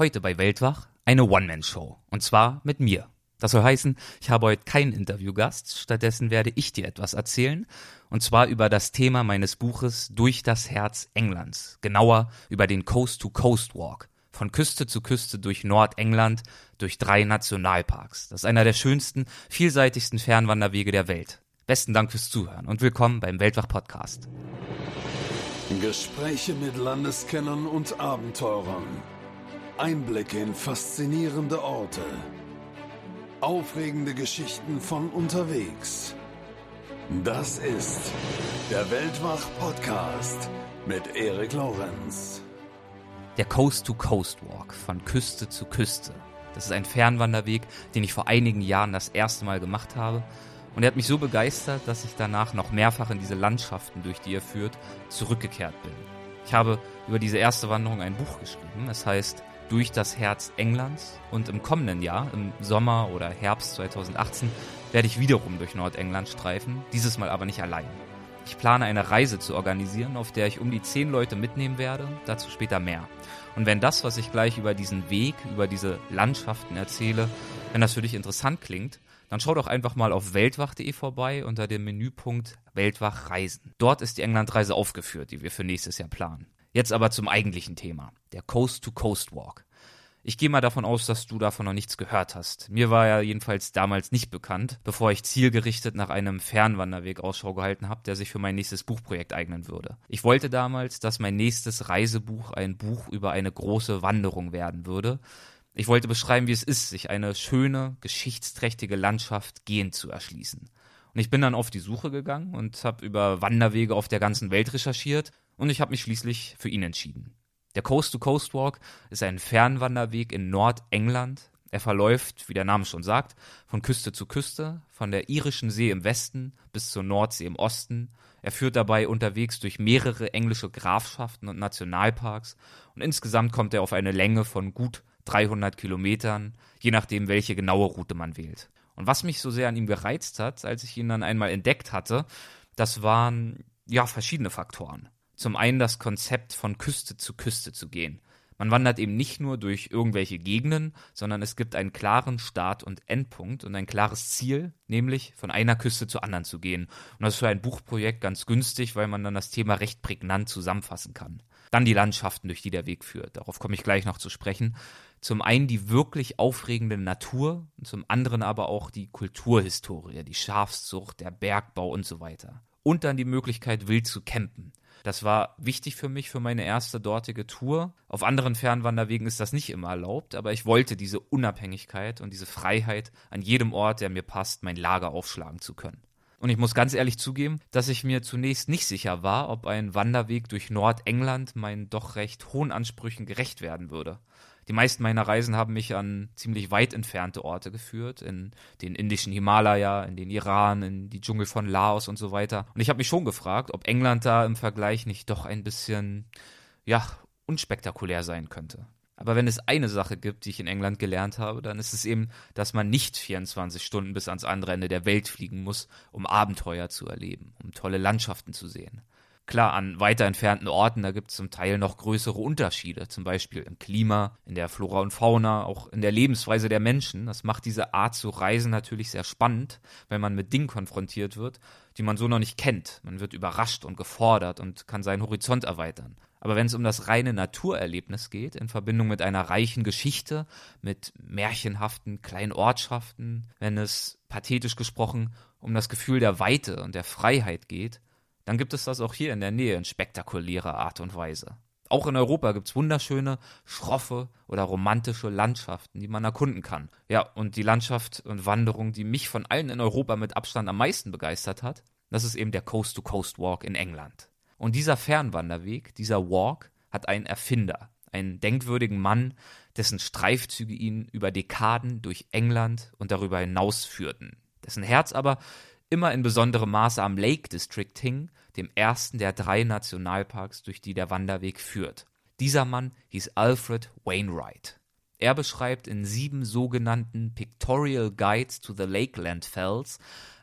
Heute bei Weltwach eine One-Man-Show. Und zwar mit mir. Das soll heißen, ich habe heute keinen Interviewgast, stattdessen werde ich dir etwas erzählen. Und zwar über das Thema meines Buches Durch das Herz Englands. Genauer über den Coast-to-Coast Walk. Von Küste zu Küste durch Nordengland, durch drei Nationalparks. Das ist einer der schönsten, vielseitigsten Fernwanderwege der Welt. Besten Dank fürs Zuhören und willkommen beim Weltwach-Podcast. Gespräche mit Landeskennern und Abenteurern. Einblicke in faszinierende Orte. Aufregende Geschichten von unterwegs. Das ist der Weltwach-Podcast mit Erik Lorenz. Der Coast-to-Coast Walk von Küste zu Küste. Das ist ein Fernwanderweg, den ich vor einigen Jahren das erste Mal gemacht habe und er hat mich so begeistert, dass ich danach noch mehrfach in diese Landschaften, durch die er führt, zurückgekehrt bin. Ich habe über diese erste Wanderung ein Buch geschrieben. Es heißt Durch das Herz Englands. Und im kommenden Jahr, im Sommer oder Herbst 2018, werde ich wiederum durch Nordengland streifen. Dieses Mal aber nicht allein. Ich plane eine Reise zu organisieren, auf der ich um die zehn Leute mitnehmen werde. Dazu später mehr. Und wenn das, was ich gleich über diesen Weg, über diese Landschaften erzähle, wenn das für dich interessant klingt, dann schau doch einfach mal auf weltwach.de vorbei unter dem Menüpunkt Weltwach Reisen. Dort ist die Englandreise aufgeführt, die wir für nächstes Jahr planen. Jetzt aber zum eigentlichen Thema, der Coast-to-Coast Walk. Ich gehe mal davon aus, dass du davon noch nichts gehört hast. Mir war ja jedenfalls damals nicht bekannt, bevor ich zielgerichtet nach einem Fernwanderweg Ausschau gehalten habe, der sich für mein nächstes Buchprojekt eignen würde. Ich wollte damals, dass mein nächstes Reisebuch ein Buch über eine große Wanderung werden würde, ich wollte beschreiben, wie es ist, sich eine schöne, geschichtsträchtige Landschaft gehend zu erschließen. Und ich bin dann auf die Suche gegangen und habe über Wanderwege auf der ganzen Welt recherchiert und ich habe mich schließlich für ihn entschieden. Der Coast to Coast Walk ist ein Fernwanderweg in Nordengland. Er verläuft, wie der Name schon sagt, von Küste zu Küste, von der irischen See im Westen bis zur Nordsee im Osten. Er führt dabei unterwegs durch mehrere englische Grafschaften und Nationalparks und insgesamt kommt er auf eine Länge von gut 300 Kilometern, je nachdem, welche genaue Route man wählt. Und was mich so sehr an ihm gereizt hat, als ich ihn dann einmal entdeckt hatte, das waren ja verschiedene Faktoren. Zum einen das Konzept von Küste zu Küste zu gehen. Man wandert eben nicht nur durch irgendwelche Gegenden, sondern es gibt einen klaren Start- und Endpunkt und ein klares Ziel, nämlich von einer Küste zur anderen zu gehen. Und das ist für ein Buchprojekt ganz günstig, weil man dann das Thema recht prägnant zusammenfassen kann. Dann die Landschaften, durch die der Weg führt. Darauf komme ich gleich noch zu sprechen. Zum einen die wirklich aufregende Natur zum anderen aber auch die Kulturhistorie, die Schafszucht, der Bergbau und so weiter. Und dann die Möglichkeit, wild zu campen. Das war wichtig für mich für meine erste dortige Tour. Auf anderen Fernwanderwegen ist das nicht immer erlaubt, aber ich wollte diese Unabhängigkeit und diese Freiheit, an jedem Ort, der mir passt, mein Lager aufschlagen zu können. Und ich muss ganz ehrlich zugeben, dass ich mir zunächst nicht sicher war, ob ein Wanderweg durch Nordengland meinen doch recht hohen Ansprüchen gerecht werden würde. Die meisten meiner Reisen haben mich an ziemlich weit entfernte Orte geführt, in den indischen Himalaya, in den Iran, in die Dschungel von Laos und so weiter. Und ich habe mich schon gefragt, ob England da im Vergleich nicht doch ein bisschen, ja, unspektakulär sein könnte. Aber wenn es eine Sache gibt, die ich in England gelernt habe, dann ist es eben, dass man nicht 24 Stunden bis ans andere Ende der Welt fliegen muss, um Abenteuer zu erleben, um tolle Landschaften zu sehen. Klar, an weiter entfernten Orten, da gibt es zum Teil noch größere Unterschiede, zum Beispiel im Klima, in der Flora und Fauna, auch in der Lebensweise der Menschen. Das macht diese Art zu reisen natürlich sehr spannend, weil man mit Dingen konfrontiert wird, die man so noch nicht kennt. Man wird überrascht und gefordert und kann seinen Horizont erweitern. Aber wenn es um das reine Naturerlebnis geht, in Verbindung mit einer reichen Geschichte, mit märchenhaften kleinen Ortschaften, wenn es pathetisch gesprochen um das Gefühl der Weite und der Freiheit geht, dann gibt es das auch hier in der Nähe in spektakulärer Art und Weise. Auch in Europa gibt es wunderschöne, schroffe oder romantische Landschaften, die man erkunden kann. Ja, und die Landschaft und Wanderung, die mich von allen in Europa mit Abstand am meisten begeistert hat, das ist eben der Coast-to-Coast-Walk in England. Und dieser Fernwanderweg, dieser Walk, hat einen Erfinder, einen denkwürdigen Mann, dessen Streifzüge ihn über Dekaden durch England und darüber hinaus führten, dessen Herz aber immer in besonderem Maße am Lake District hing, dem ersten der drei Nationalparks, durch die der Wanderweg führt. Dieser Mann hieß Alfred Wainwright. Er beschreibt in sieben sogenannten Pictorial Guides to the Lakeland Fells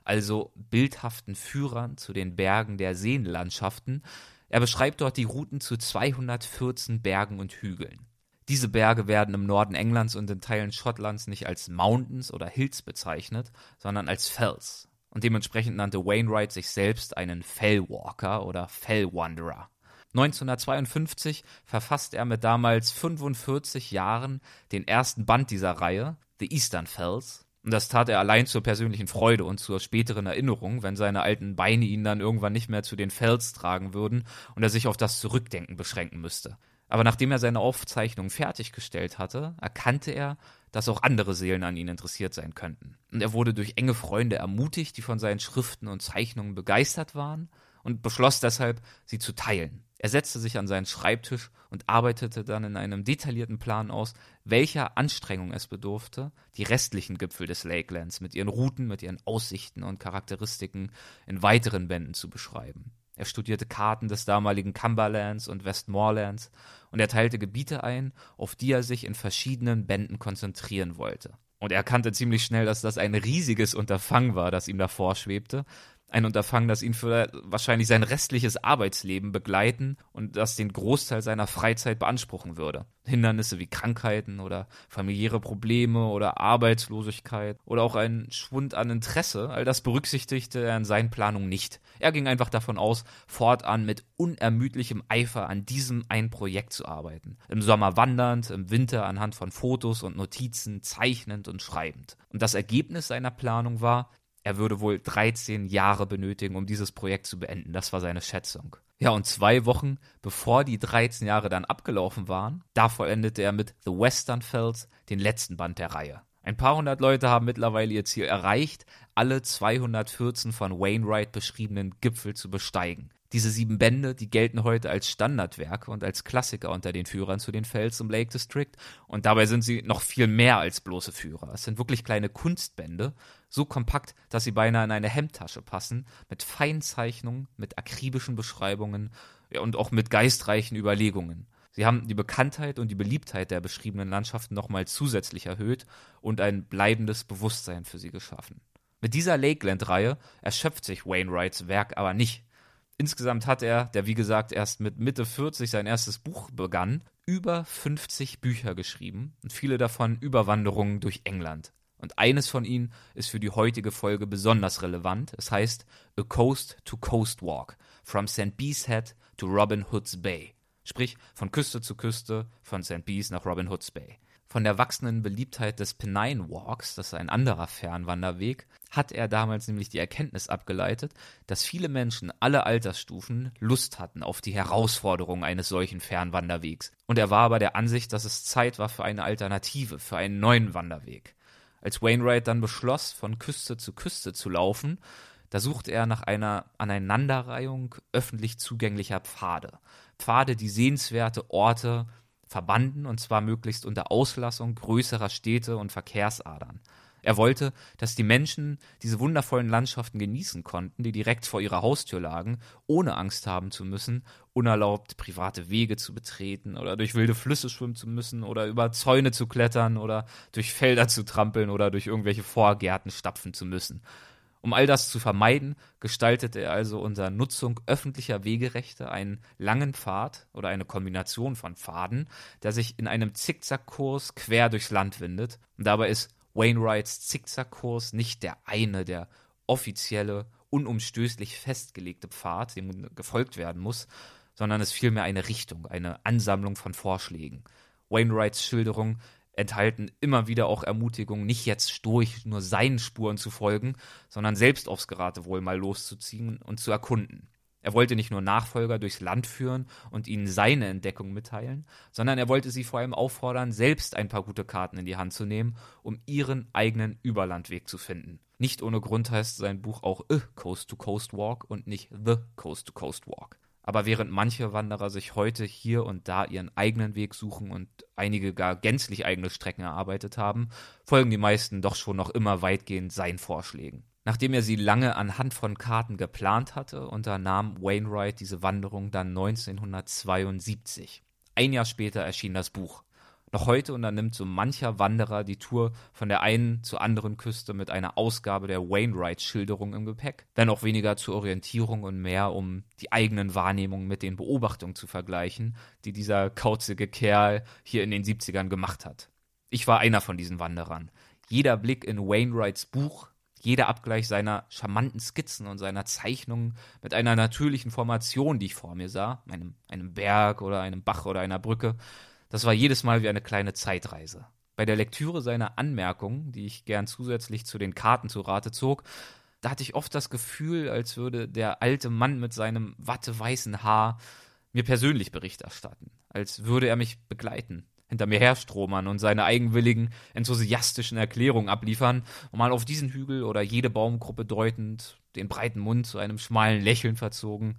also bildhaften Führern zu den Bergen der Seenlandschaften. Er beschreibt dort die Routen zu 214 Bergen und Hügeln. Diese Berge werden im Norden Englands und in Teilen Schottlands nicht als Mountains oder Hills bezeichnet, sondern als Fells. Und dementsprechend nannte Wainwright sich selbst einen Fellwalker oder Fellwanderer. 1952 verfasst er mit damals 45 Jahren den ersten Band dieser Reihe, The Eastern Fells. Und das tat er allein zur persönlichen Freude und zur späteren Erinnerung, wenn seine alten Beine ihn dann irgendwann nicht mehr zu den Fells tragen würden und er sich auf das Zurückdenken beschränken müsste. Aber nachdem er seine Aufzeichnung fertiggestellt hatte, erkannte er, dass auch andere Seelen an ihn interessiert sein könnten. Und er wurde durch enge Freunde ermutigt, die von seinen Schriften und Zeichnungen begeistert waren, und beschloss deshalb, sie zu teilen. Er setzte sich an seinen Schreibtisch und arbeitete dann in einem detaillierten Plan aus, welcher Anstrengung es bedurfte, die restlichen Gipfel des Lakelands mit ihren Routen, mit ihren Aussichten und Charakteristiken in weiteren Bänden zu beschreiben. Er studierte Karten des damaligen Cumberlands und Westmorelands und er teilte Gebiete ein, auf die er sich in verschiedenen Bänden konzentrieren wollte. Und er erkannte ziemlich schnell, dass das ein riesiges Unterfangen war, das ihm davor schwebte, ein Unterfangen, das ihn für wahrscheinlich sein restliches Arbeitsleben begleiten und das den Großteil seiner Freizeit beanspruchen würde. Hindernisse wie Krankheiten oder familiäre Probleme oder Arbeitslosigkeit oder auch ein Schwund an Interesse, all das berücksichtigte er in seinen Planungen nicht. Er ging einfach davon aus, fortan mit unermüdlichem Eifer an diesem ein Projekt zu arbeiten. Im Sommer wandernd, im Winter anhand von Fotos und Notizen zeichnend und schreibend. Und das Ergebnis seiner Planung war, er würde wohl 13 Jahre benötigen, um dieses Projekt zu beenden. Das war seine Schätzung. Ja, und zwei Wochen bevor die 13 Jahre dann abgelaufen waren, da vollendete er mit The Western Fells den letzten Band der Reihe. Ein paar hundert Leute haben mittlerweile ihr Ziel erreicht, alle 214 von Wainwright beschriebenen Gipfel zu besteigen. Diese sieben Bände, die gelten heute als Standardwerke und als Klassiker unter den Führern zu den Fells im Lake District. Und dabei sind sie noch viel mehr als bloße Führer. Es sind wirklich kleine Kunstbände, so kompakt, dass sie beinahe in eine Hemdtasche passen, mit Feinzeichnungen, mit akribischen Beschreibungen und auch mit geistreichen Überlegungen. Sie haben die Bekanntheit und die Beliebtheit der beschriebenen Landschaften nochmal zusätzlich erhöht und ein bleibendes Bewusstsein für sie geschaffen. Mit dieser Lakeland-Reihe erschöpft sich Wainwrights Werk aber nicht. Insgesamt hat er, der wie gesagt erst mit Mitte 40 sein erstes Buch begann, über 50 Bücher geschrieben und viele davon Überwanderungen durch England. Und eines von ihnen ist für die heutige Folge besonders relevant. Es heißt A Coast to Coast Walk, from St. Bees Head to Robin Hood's Bay. Sprich, von Küste zu Küste, von St. Bees nach Robin Hood's Bay. Von der wachsenden Beliebtheit des Pennine Walks, das ist ein anderer Fernwanderweg, hat er damals nämlich die Erkenntnis abgeleitet, dass viele Menschen aller Altersstufen Lust hatten auf die Herausforderung eines solchen Fernwanderwegs. Und er war aber der Ansicht, dass es Zeit war für eine Alternative, für einen neuen Wanderweg. Als Wainwright dann beschloss, von Küste zu Küste zu laufen, da suchte er nach einer Aneinanderreihung öffentlich zugänglicher Pfade. Pfade, die sehenswerte Orte verbanden, und zwar möglichst unter Auslassung größerer Städte und Verkehrsadern. Er wollte, dass die Menschen diese wundervollen Landschaften genießen konnten, die direkt vor ihrer Haustür lagen, ohne Angst haben zu müssen, unerlaubt private Wege zu betreten oder durch wilde Flüsse schwimmen zu müssen oder über Zäune zu klettern oder durch Felder zu trampeln oder durch irgendwelche Vorgärten stapfen zu müssen. Um all das zu vermeiden, gestaltete er also unter Nutzung öffentlicher Wegerechte einen langen Pfad oder eine Kombination von Pfaden, der sich in einem Zickzackkurs quer durchs Land windet. Und dabei ist Wainwrights Zickzackkurs nicht der eine, der offizielle, unumstößlich festgelegte Pfad, dem gefolgt werden muss, sondern es vielmehr eine Richtung, eine Ansammlung von Vorschlägen. Wainwrights Schilderung enthalten immer wieder auch Ermutigungen, nicht jetzt stoisch nur seinen Spuren zu folgen, sondern selbst aufs Geratewohl mal loszuziehen und zu erkunden. Er wollte nicht nur Nachfolger durchs Land führen und ihnen seine Entdeckung mitteilen, sondern er wollte sie vor allem auffordern, selbst ein paar gute Karten in die Hand zu nehmen, um ihren eigenen Überlandweg zu finden. Nicht ohne Grund heißt sein Buch auch A Coast to Coast Walk und nicht The Coast to Coast Walk. Aber während manche Wanderer sich heute hier und da ihren eigenen Weg suchen und einige gar gänzlich eigene Strecken erarbeitet haben, folgen die meisten doch schon noch immer weitgehend seinen Vorschlägen. Nachdem er sie lange anhand von Karten geplant hatte, unternahm Wainwright diese Wanderung dann 1972. Ein Jahr später erschien das Buch. Noch heute unternimmt so mancher Wanderer die Tour von der einen zur anderen Küste mit einer Ausgabe der Wainwright-Schilderung im Gepäck, wenn auch weniger zur Orientierung und mehr, um die eigenen Wahrnehmungen mit den Beobachtungen zu vergleichen, die dieser kauzige Kerl hier in den 70ern gemacht hat. Ich war einer von diesen Wanderern. Jeder Blick in Wainwrights Buch, jeder Abgleich seiner charmanten Skizzen und seiner Zeichnungen mit einer natürlichen Formation, die ich vor mir sah, einem, einem Berg oder einem Bach oder einer Brücke, das war jedes Mal wie eine kleine Zeitreise. Bei der Lektüre seiner Anmerkungen, die ich gern zusätzlich zu den Karten zu Rate zog, da hatte ich oft das Gefühl, als würde der alte Mann mit seinem watteweißen Haar mir persönlich Bericht erstatten, als würde er mich begleiten, hinter mir herstromern und seine eigenwilligen, enthusiastischen Erklärungen abliefern, und mal auf diesen Hügel oder jede Baumgruppe deutend, den breiten Mund zu einem schmalen Lächeln verzogen,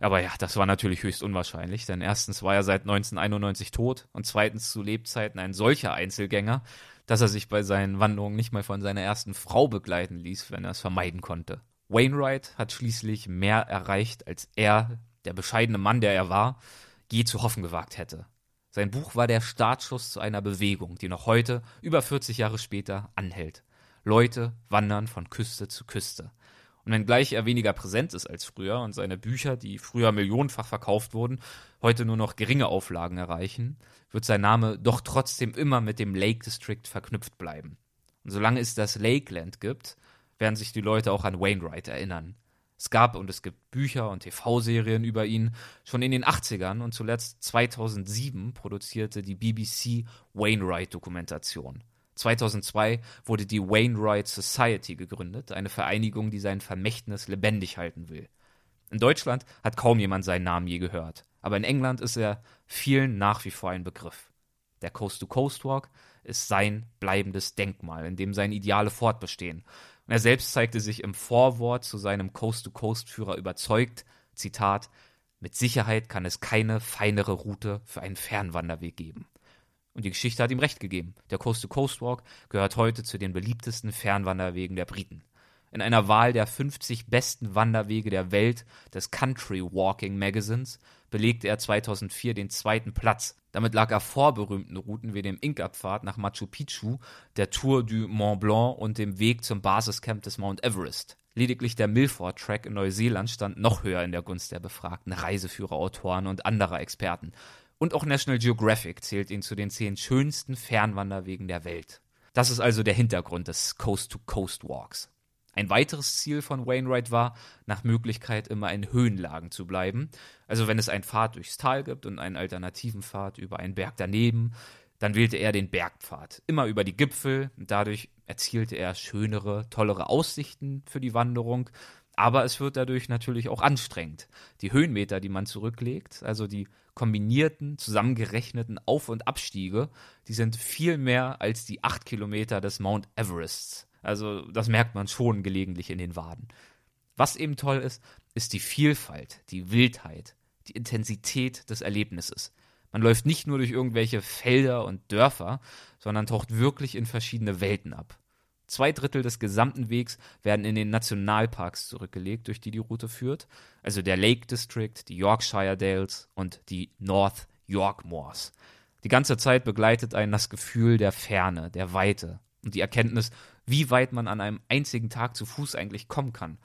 aber ja, das war natürlich höchst unwahrscheinlich, denn erstens war er seit 1991 tot und zweitens zu Lebzeiten ein solcher Einzelgänger, dass er sich bei seinen Wanderungen nicht mal von seiner ersten Frau begleiten ließ, wenn er es vermeiden konnte. Wainwright hat schließlich mehr erreicht, als er, der bescheidene Mann, der er war, je zu hoffen gewagt hätte. Sein Buch war der Startschuss zu einer Bewegung, die noch heute, über 40 Jahre später, anhält. Leute wandern von Küste zu Küste. Und wenngleich er weniger präsent ist als früher und seine Bücher, die früher millionenfach verkauft wurden, heute nur noch geringe Auflagen erreichen, wird sein Name doch trotzdem immer mit dem Lake District verknüpft bleiben. Und solange es das Lakeland gibt, werden sich die Leute auch an Wainwright erinnern. Es gab und es gibt Bücher und TV-Serien über ihn. Schon in den 80ern und zuletzt 2007 produzierte die BBC Wainwright-Dokumentation. 2002 wurde die Wainwright Society gegründet, eine Vereinigung, die sein Vermächtnis lebendig halten will. In Deutschland hat kaum jemand seinen Namen je gehört, aber in England ist er vielen nach wie vor ein Begriff. Der Coast-to-Coast-Walk ist sein bleibendes Denkmal, in dem seine Ideale fortbestehen. Und er selbst zeigte sich im Vorwort zu seinem Coast-to-Coast-Führer überzeugt, Zitat, mit Sicherheit kann es keine feinere Route für einen Fernwanderweg geben. Und die Geschichte hat ihm recht gegeben. Der Coast-to-Coast-Walk gehört heute zu den beliebtesten Fernwanderwegen der Briten. In einer Wahl der 50 besten Wanderwege der Welt des Country Walking Magazines belegte er 2004 den zweiten Platz. Damit lag er vor berühmten Routen wie dem Inka-Pfad nach Machu Picchu, der Tour du Mont Blanc und dem Weg zum Basiscamp des Mount Everest. Lediglich der Milford Track in Neuseeland stand noch höher in der Gunst der befragten Reiseführer, Autoren und anderer Experten. Und auch National Geographic zählt ihn zu den zehn schönsten Fernwanderwegen der Welt. Das ist also der Hintergrund des Coast-to-Coast-Walks. Ein weiteres Ziel von Wainwright war, nach Möglichkeit immer in Höhenlagen zu bleiben. Also wenn es einen Pfad durchs Tal gibt und einen alternativen Pfad über einen Berg daneben, dann wählte er den Bergpfad. Immer über die Gipfel. Dadurch erzielte er schönere, tollere Aussichten für die Wanderung. Aber es wird dadurch natürlich auch anstrengend. Die Höhenmeter, die man zurücklegt, also die kombinierten, zusammengerechneten Auf- und Abstiege, die sind viel mehr als die acht Kilometer des Mount Everests. Also das merkt man schon gelegentlich in den Waden. Was eben toll ist, ist die Vielfalt, die Wildheit, die Intensität des Erlebnisses. Man läuft nicht nur durch irgendwelche Felder und Dörfer, sondern taucht wirklich in verschiedene Welten ab. Zwei Drittel des gesamten Wegs werden in den Nationalparks zurückgelegt, durch die die Route führt, also der Lake District, die Yorkshire Dales und die North York Moors. Die ganze Zeit begleitet einen das Gefühl der Ferne, der Weite und die Erkenntnis, wie weit man an einem einzigen Tag zu Fuß eigentlich kommen kann.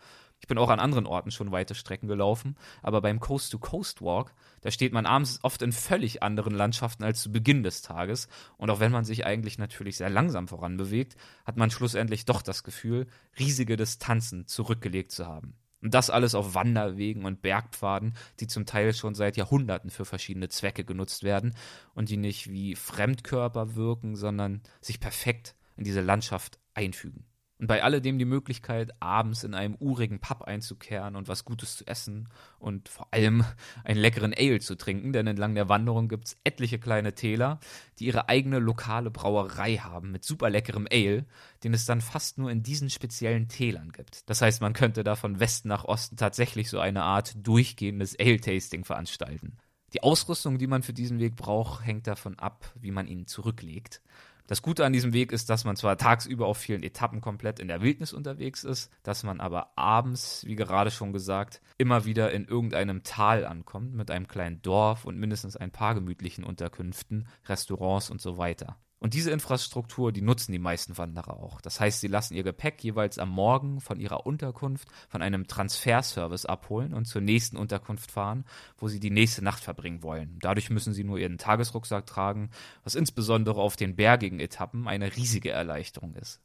Ich bin auch an anderen Orten schon weite Strecken gelaufen, aber beim Coast-to-Coast-Walk, da steht man abends oft in völlig anderen Landschaften als zu Beginn des Tages. Und auch wenn man sich eigentlich natürlich sehr langsam voranbewegt, hat man schlussendlich doch das Gefühl, riesige Distanzen zurückgelegt zu haben. Und das alles auf Wanderwegen und Bergpfaden, die zum Teil schon seit Jahrhunderten für verschiedene Zwecke genutzt werden und die nicht wie Fremdkörper wirken, sondern sich perfekt in diese Landschaft einfügen. Und bei alledem die Möglichkeit, abends in einem urigen Pub einzukehren und was Gutes zu essen und vor allem einen leckeren Ale zu trinken, denn entlang der Wanderung gibt es etliche kleine Täler, die ihre eigene lokale Brauerei haben mit super leckerem Ale, den es dann fast nur in diesen speziellen Tälern gibt. Das heißt, man könnte da von Westen nach Osten tatsächlich so eine Art durchgehendes Ale-Tasting veranstalten. Die Ausrüstung, die man für diesen Weg braucht, hängt davon ab, wie man ihn zurücklegt. Das Gute an diesem Weg ist, dass man zwar tagsüber auf vielen Etappen komplett in der Wildnis unterwegs ist, dass man aber abends, wie gerade schon gesagt, immer wieder in irgendeinem Tal ankommt mit einem kleinen Dorf und mindestens ein paar gemütlichen Unterkünften, Restaurants und so weiter. Und diese Infrastruktur, die nutzen die meisten Wanderer auch. Das heißt, sie lassen ihr Gepäck jeweils am Morgen von ihrer Unterkunft von einem Transferservice abholen und zur nächsten Unterkunft fahren, wo sie die nächste Nacht verbringen wollen. Dadurch müssen sie nur ihren Tagesrucksack tragen, was insbesondere auf den bergigen Etappen eine riesige Erleichterung ist.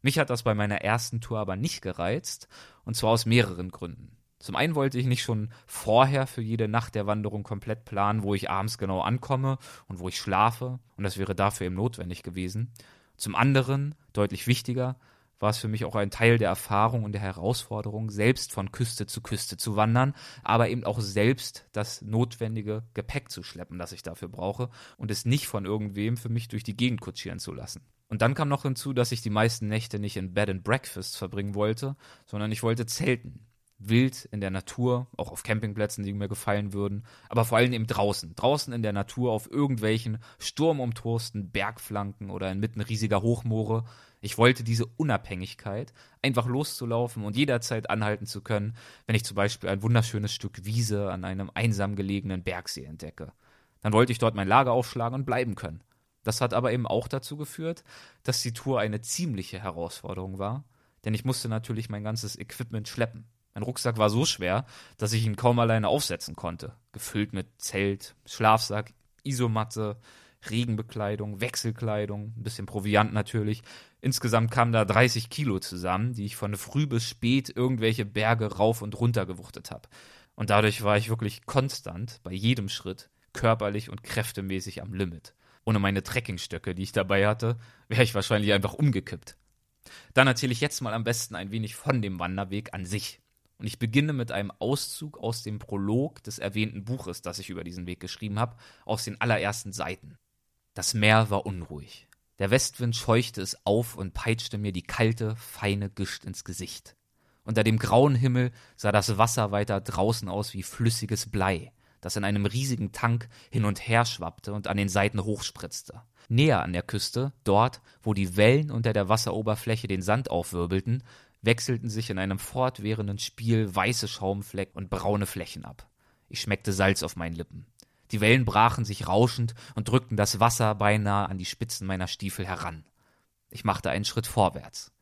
Mich hat das bei meiner ersten Tour aber nicht gereizt, und zwar aus mehreren Gründen. Zum einen wollte ich nicht schon vorher für jede Nacht der Wanderung komplett planen, wo ich abends genau ankomme und wo ich schlafe, und das wäre dafür eben notwendig gewesen. Zum anderen, deutlich wichtiger, war es für mich auch ein Teil der Erfahrung und der Herausforderung, selbst von Küste zu Küste zu wandern, aber eben auch selbst das notwendige Gepäck zu schleppen, das ich dafür brauche, und es nicht von irgendwem für mich durch die Gegend kutschieren zu lassen. Und dann kam noch hinzu, dass ich die meisten Nächte nicht in Bed and Breakfast verbringen wollte, sondern ich wollte zelten wild in der Natur, auch auf Campingplätzen, die mir gefallen würden, aber vor allem eben draußen. Draußen in der Natur auf irgendwelchen sturmumtosten Bergflanken oder inmitten riesiger Hochmoore. Ich wollte diese Unabhängigkeit, einfach loszulaufen und jederzeit anhalten zu können, wenn ich zum Beispiel ein wunderschönes Stück Wiese an einem einsam gelegenen Bergsee entdecke. Dann wollte ich dort mein Lager aufschlagen und bleiben können. Das hat aber eben auch dazu geführt, dass die Tour eine ziemliche Herausforderung war, denn ich musste natürlich mein ganzes Equipment schleppen. Mein Rucksack war so schwer, dass ich ihn kaum alleine aufsetzen konnte. Gefüllt mit Zelt, Schlafsack, Isomatte, Regenbekleidung, Wechselkleidung, ein bisschen Proviant natürlich. Insgesamt kamen da 30 Kilo zusammen, die ich von früh bis spät irgendwelche Berge rauf und runter gewuchtet habe. Und dadurch war ich wirklich konstant bei jedem Schritt körperlich und kräftemäßig am Limit. Ohne meine Trekkingstöcke, die ich dabei hatte, wäre ich wahrscheinlich einfach umgekippt. Dann erzähle ich jetzt mal am besten ein wenig von dem Wanderweg an sich. Und ich beginne mit einem Auszug aus dem Prolog des erwähnten Buches, das ich über diesen Weg geschrieben habe, aus den allerersten Seiten. Das Meer war unruhig. Der Westwind scheuchte es auf und peitschte mir die kalte, feine Gischt ins Gesicht. Unter dem grauen Himmel sah das Wasser weiter draußen aus wie flüssiges Blei, das in einem riesigen Tank hin und her schwappte und an den Seiten hochspritzte. Näher an der Küste, dort, wo die Wellen unter der Wasseroberfläche den Sand aufwirbelten, wechselten sich in einem fortwährenden Spiel weiße Schaumflecken und braune Flächen ab. Ich schmeckte Salz auf meinen Lippen. Die Wellen brachen sich rauschend und drückten das Wasser beinahe an die Spitzen meiner Stiefel heran. Ich machte einen Schritt vorwärts.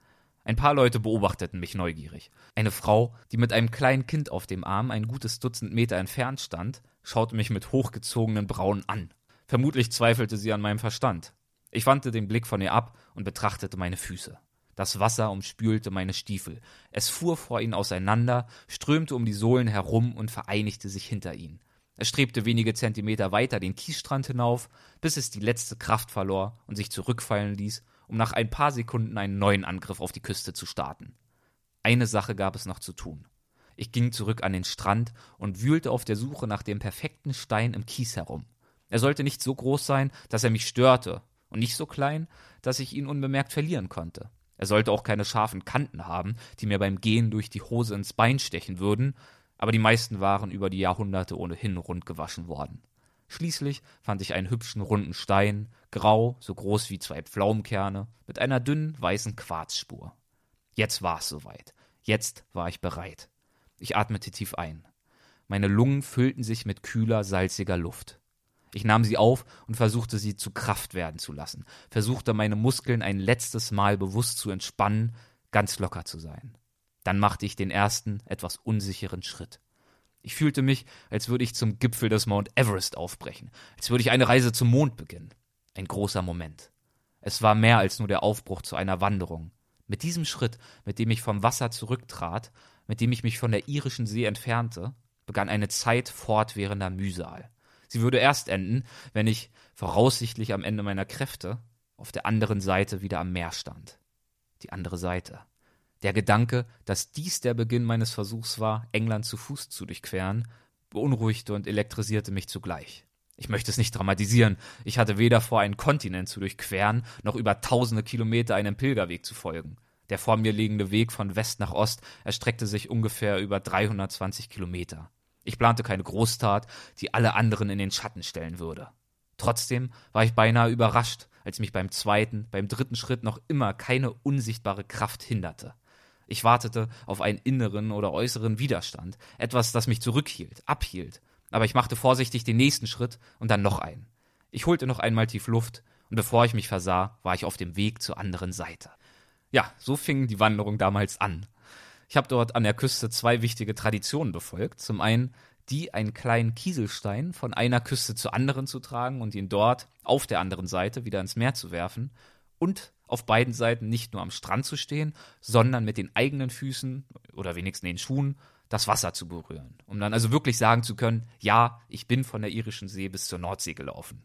Ein paar Leute beobachteten mich neugierig. Eine Frau, die mit einem kleinen Kind auf dem Arm ein gutes Dutzend Meter entfernt stand, schaute mich mit hochgezogenen Brauen an. Vermutlich zweifelte sie an meinem Verstand. Ich wandte den Blick von ihr ab und betrachtete meine Füße. Das Wasser umspülte meine Stiefel. Es fuhr vor ihnen auseinander, strömte um die Sohlen herum und vereinigte sich hinter ihnen. Es strebte wenige Zentimeter weiter den Kiesstrand hinauf, bis es die letzte Kraft verlor und sich zurückfallen ließ, um nach ein paar Sekunden einen neuen Angriff auf die Küste zu starten. Eine Sache gab es noch zu tun. Ich ging zurück an den Strand und wühlte auf der Suche nach dem perfekten Stein im Kies herum. Er sollte nicht so groß sein, dass er mich störte, und nicht so klein, dass ich ihn unbemerkt verlieren konnte. Er sollte auch keine scharfen Kanten haben, die mir beim Gehen durch die Hose ins Bein stechen würden, aber die meisten waren über die Jahrhunderte ohnehin rund gewaschen worden. Schließlich fand ich einen hübschen runden Stein, grau, so groß wie zwei Pflaumenkerne, mit einer dünnen weißen Quarzspur. Jetzt war es soweit. Jetzt war ich bereit. Ich atmete tief ein. Meine Lungen füllten sich mit kühler, salziger Luft. Ich nahm sie auf und versuchte sie zu Kraft werden zu lassen, versuchte meine Muskeln ein letztes Mal bewusst zu entspannen, ganz locker zu sein. Dann machte ich den ersten, etwas unsicheren Schritt. Ich fühlte mich, als würde ich zum Gipfel des Mount Everest aufbrechen, als würde ich eine Reise zum Mond beginnen. Ein großer Moment. Es war mehr als nur der Aufbruch zu einer Wanderung. Mit diesem Schritt, mit dem ich vom Wasser zurücktrat, mit dem ich mich von der irischen See entfernte, begann eine Zeit fortwährender Mühsal. Sie würde erst enden, wenn ich, voraussichtlich am Ende meiner Kräfte, auf der anderen Seite wieder am Meer stand. Die andere Seite. Der Gedanke, dass dies der Beginn meines Versuchs war, England zu Fuß zu durchqueren, beunruhigte und elektrisierte mich zugleich. Ich möchte es nicht dramatisieren. Ich hatte weder vor, einen Kontinent zu durchqueren, noch über tausende Kilometer einem Pilgerweg zu folgen. Der vor mir liegende Weg von West nach Ost erstreckte sich ungefähr über 320 Kilometer. Ich plante keine Großtat, die alle anderen in den Schatten stellen würde. Trotzdem war ich beinahe überrascht, als mich beim zweiten, beim dritten Schritt noch immer keine unsichtbare Kraft hinderte. Ich wartete auf einen inneren oder äußeren Widerstand, etwas, das mich zurückhielt, abhielt. Aber ich machte vorsichtig den nächsten Schritt und dann noch einen. Ich holte noch einmal tief Luft und bevor ich mich versah, war ich auf dem Weg zur anderen Seite. Ja, so fing die Wanderung damals an. Ich habe dort an der Küste zwei wichtige Traditionen befolgt. Zum einen die einen kleinen Kieselstein von einer Küste zur anderen zu tragen und ihn dort auf der anderen Seite wieder ins Meer zu werfen und auf beiden Seiten nicht nur am Strand zu stehen, sondern mit den eigenen Füßen oder wenigstens den Schuhen das Wasser zu berühren, um dann also wirklich sagen zu können, ja, ich bin von der irischen See bis zur Nordsee gelaufen.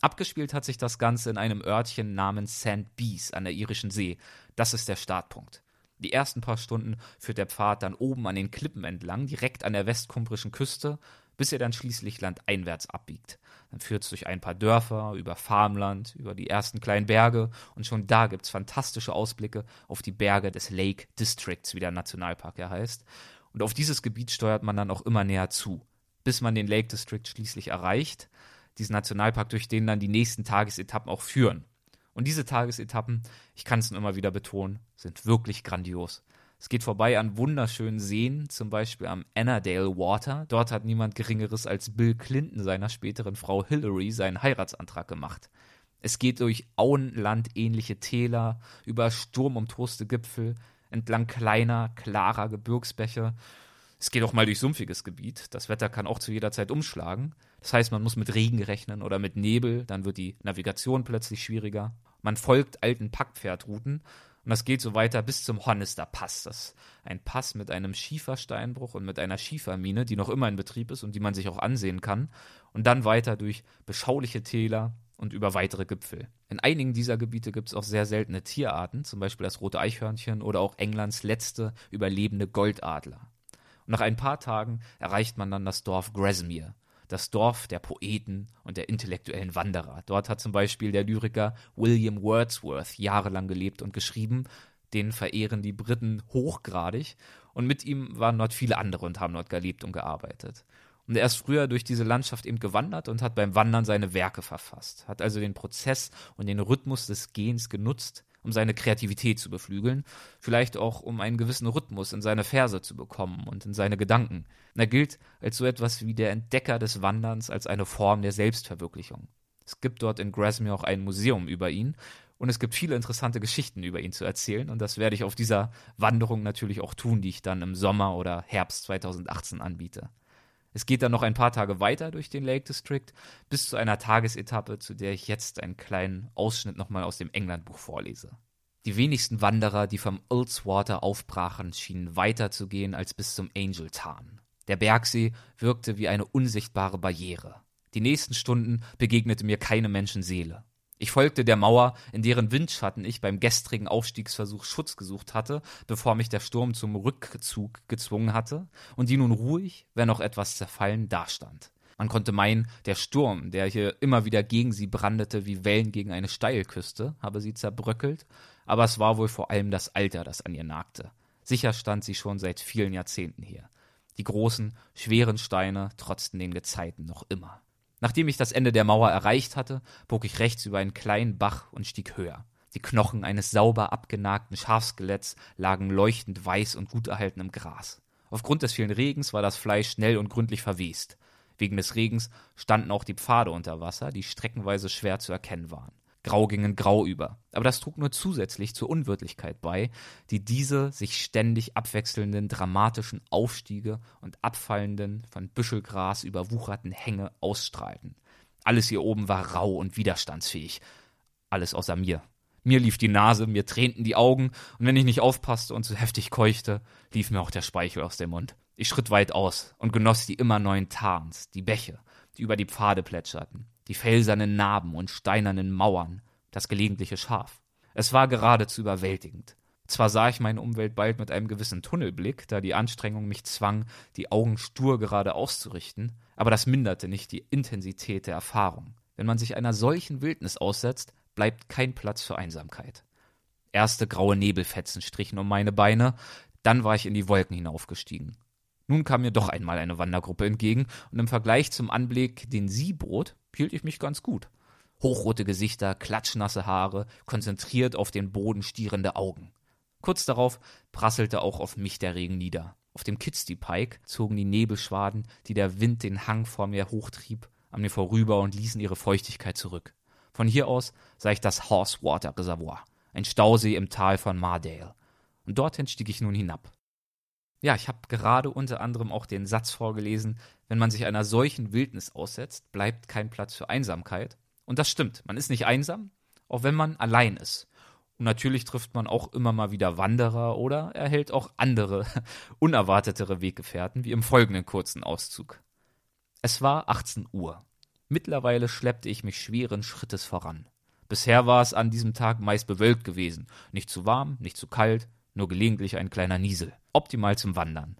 Abgespielt hat sich das Ganze in einem Örtchen namens St. Bees an der irischen See. Das ist der Startpunkt. Die ersten paar Stunden führt der Pfad dann oben an den Klippen entlang, direkt an der westkumbrischen Küste, bis er dann schließlich landeinwärts abbiegt. Dann führt es durch ein paar Dörfer, über Farmland, über die ersten kleinen Berge und schon da gibt es fantastische Ausblicke auf die Berge des Lake Districts, wie der Nationalpark er heißt. Und auf dieses Gebiet steuert man dann auch immer näher zu, bis man den Lake District schließlich erreicht, diesen Nationalpark, durch den dann die nächsten Tagesetappen auch führen. Und diese Tagesetappen, ich kann es nur immer wieder betonen, sind wirklich grandios. Es geht vorbei an wunderschönen Seen, zum Beispiel am Annadale Water. Dort hat niemand Geringeres als Bill Clinton seiner späteren Frau Hillary seinen Heiratsantrag gemacht. Es geht durch Auenland-ähnliche Täler, über sturmumtoste Gipfel, entlang kleiner, klarer Gebirgsbäche. Es geht auch mal durch sumpfiges Gebiet. Das Wetter kann auch zu jeder Zeit umschlagen. Das heißt, man muss mit Regen rechnen oder mit Nebel, dann wird die Navigation plötzlich schwieriger. Man folgt alten Packpferdrouten und das geht so weiter bis zum Honnester Pass. Das ist ein Pass mit einem Schiefersteinbruch und mit einer Schiefermine, die noch immer in Betrieb ist und die man sich auch ansehen kann. Und dann weiter durch beschauliche Täler und über weitere Gipfel. In einigen dieser Gebiete gibt es auch sehr seltene Tierarten, zum Beispiel das rote Eichhörnchen oder auch Englands letzte überlebende Goldadler. Und nach ein paar Tagen erreicht man dann das Dorf Grasmere das Dorf der Poeten und der intellektuellen Wanderer. Dort hat zum Beispiel der Lyriker William Wordsworth jahrelang gelebt und geschrieben. Den verehren die Briten hochgradig. Und mit ihm waren dort viele andere und haben dort gelebt und gearbeitet. Und er ist früher durch diese Landschaft eben gewandert und hat beim Wandern seine Werke verfasst, hat also den Prozess und den Rhythmus des Gehens genutzt, um seine Kreativität zu beflügeln, vielleicht auch um einen gewissen Rhythmus in seine Verse zu bekommen und in seine Gedanken. er gilt als so etwas wie der Entdecker des Wanderns, als eine Form der Selbstverwirklichung. Es gibt dort in Grasmere auch ein Museum über ihn und es gibt viele interessante Geschichten über ihn zu erzählen und das werde ich auf dieser Wanderung natürlich auch tun, die ich dann im Sommer oder Herbst 2018 anbiete. Es geht dann noch ein paar Tage weiter durch den Lake District bis zu einer Tagesetappe, zu der ich jetzt einen kleinen Ausschnitt nochmal aus dem Englandbuch vorlese. Die wenigsten Wanderer, die vom Ullswater aufbrachen, schienen weiter zu gehen als bis zum Angel Tarn. Der Bergsee wirkte wie eine unsichtbare Barriere. Die nächsten Stunden begegnete mir keine Menschenseele. Ich folgte der Mauer, in deren Windschatten ich beim gestrigen Aufstiegsversuch Schutz gesucht hatte, bevor mich der Sturm zum Rückzug gezwungen hatte, und die nun ruhig, wenn auch etwas zerfallen, dastand. Man konnte meinen, der Sturm, der hier immer wieder gegen sie brandete wie Wellen gegen eine Steilküste, habe sie zerbröckelt, aber es war wohl vor allem das Alter, das an ihr nagte. Sicher stand sie schon seit vielen Jahrzehnten hier. Die großen, schweren Steine trotzten den Gezeiten noch immer. Nachdem ich das Ende der Mauer erreicht hatte, bog ich rechts über einen kleinen Bach und stieg höher. Die Knochen eines sauber abgenagten Schafskeletts lagen leuchtend weiß und gut erhalten im Gras. Aufgrund des vielen Regens war das Fleisch schnell und gründlich verwest. Wegen des Regens standen auch die Pfade unter Wasser, die streckenweise schwer zu erkennen waren. Grau gingen Grau über. Aber das trug nur zusätzlich zur Unwirtlichkeit bei, die diese sich ständig abwechselnden dramatischen Aufstiege und abfallenden, von Büschelgras überwucherten Hänge ausstrahlten. Alles hier oben war rau und widerstandsfähig. Alles außer mir. Mir lief die Nase, mir tränten die Augen, und wenn ich nicht aufpasste und zu heftig keuchte, lief mir auch der Speichel aus dem Mund. Ich schritt weit aus und genoss die immer neuen Tarns, die Bäche, die über die Pfade plätscherten, die felsernen Narben und steinernen Mauern, das gelegentliche Schaf. Es war geradezu überwältigend. Zwar sah ich meine Umwelt bald mit einem gewissen Tunnelblick, da die Anstrengung mich zwang, die Augen stur gerade auszurichten, aber das minderte nicht die Intensität der Erfahrung. Wenn man sich einer solchen Wildnis aussetzt, bleibt kein Platz für Einsamkeit. Erste graue Nebelfetzen strichen um meine Beine, dann war ich in die Wolken hinaufgestiegen. Nun kam mir doch einmal eine Wandergruppe entgegen, und im Vergleich zum Anblick, den sie bot, hielt ich mich ganz gut. Hochrote Gesichter, klatschnasse Haare, konzentriert auf den Boden stierende Augen. Kurz darauf prasselte auch auf mich der Regen nieder. Auf dem Kitzty Pike zogen die Nebelschwaden, die der Wind den Hang vor mir hochtrieb, an mir vorüber und ließen ihre Feuchtigkeit zurück. Von hier aus sah ich das Horsewater Reservoir, ein Stausee im Tal von Mardale. Und dorthin stieg ich nun hinab. Ja, ich habe gerade unter anderem auch den Satz vorgelesen, wenn man sich einer solchen Wildnis aussetzt, bleibt kein Platz für Einsamkeit. Und das stimmt, man ist nicht einsam, auch wenn man allein ist. Und natürlich trifft man auch immer mal wieder Wanderer oder erhält auch andere, unerwartetere Weggefährten, wie im folgenden kurzen Auszug. Es war 18 Uhr. Mittlerweile schleppte ich mich schweren Schrittes voran. Bisher war es an diesem Tag meist bewölkt gewesen. Nicht zu warm, nicht zu kalt, nur gelegentlich ein kleiner Niesel. Optimal zum Wandern.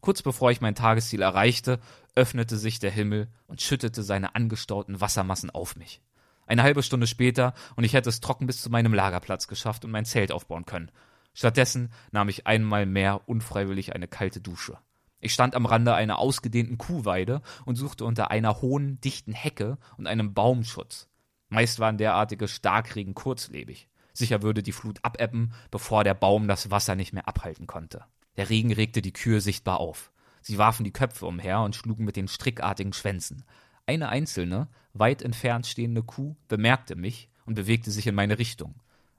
Kurz bevor ich mein Tagesziel erreichte, öffnete sich der Himmel und schüttete seine angestauten Wassermassen auf mich. Eine halbe Stunde später und ich hätte es trocken bis zu meinem Lagerplatz geschafft und mein Zelt aufbauen können. Stattdessen nahm ich einmal mehr unfreiwillig eine kalte Dusche. Ich stand am Rande einer ausgedehnten Kuhweide und suchte unter einer hohen, dichten Hecke und einem Baumschutz. Meist waren derartige Starkregen kurzlebig. Sicher würde die Flut abebben, bevor der Baum das Wasser nicht mehr abhalten konnte. Der Regen regte die Kühe sichtbar auf. Sie warfen die Köpfe umher und schlugen mit den strickartigen Schwänzen. Eine einzelne, weit entfernt stehende Kuh bemerkte mich und bewegte sich in meine Richtung.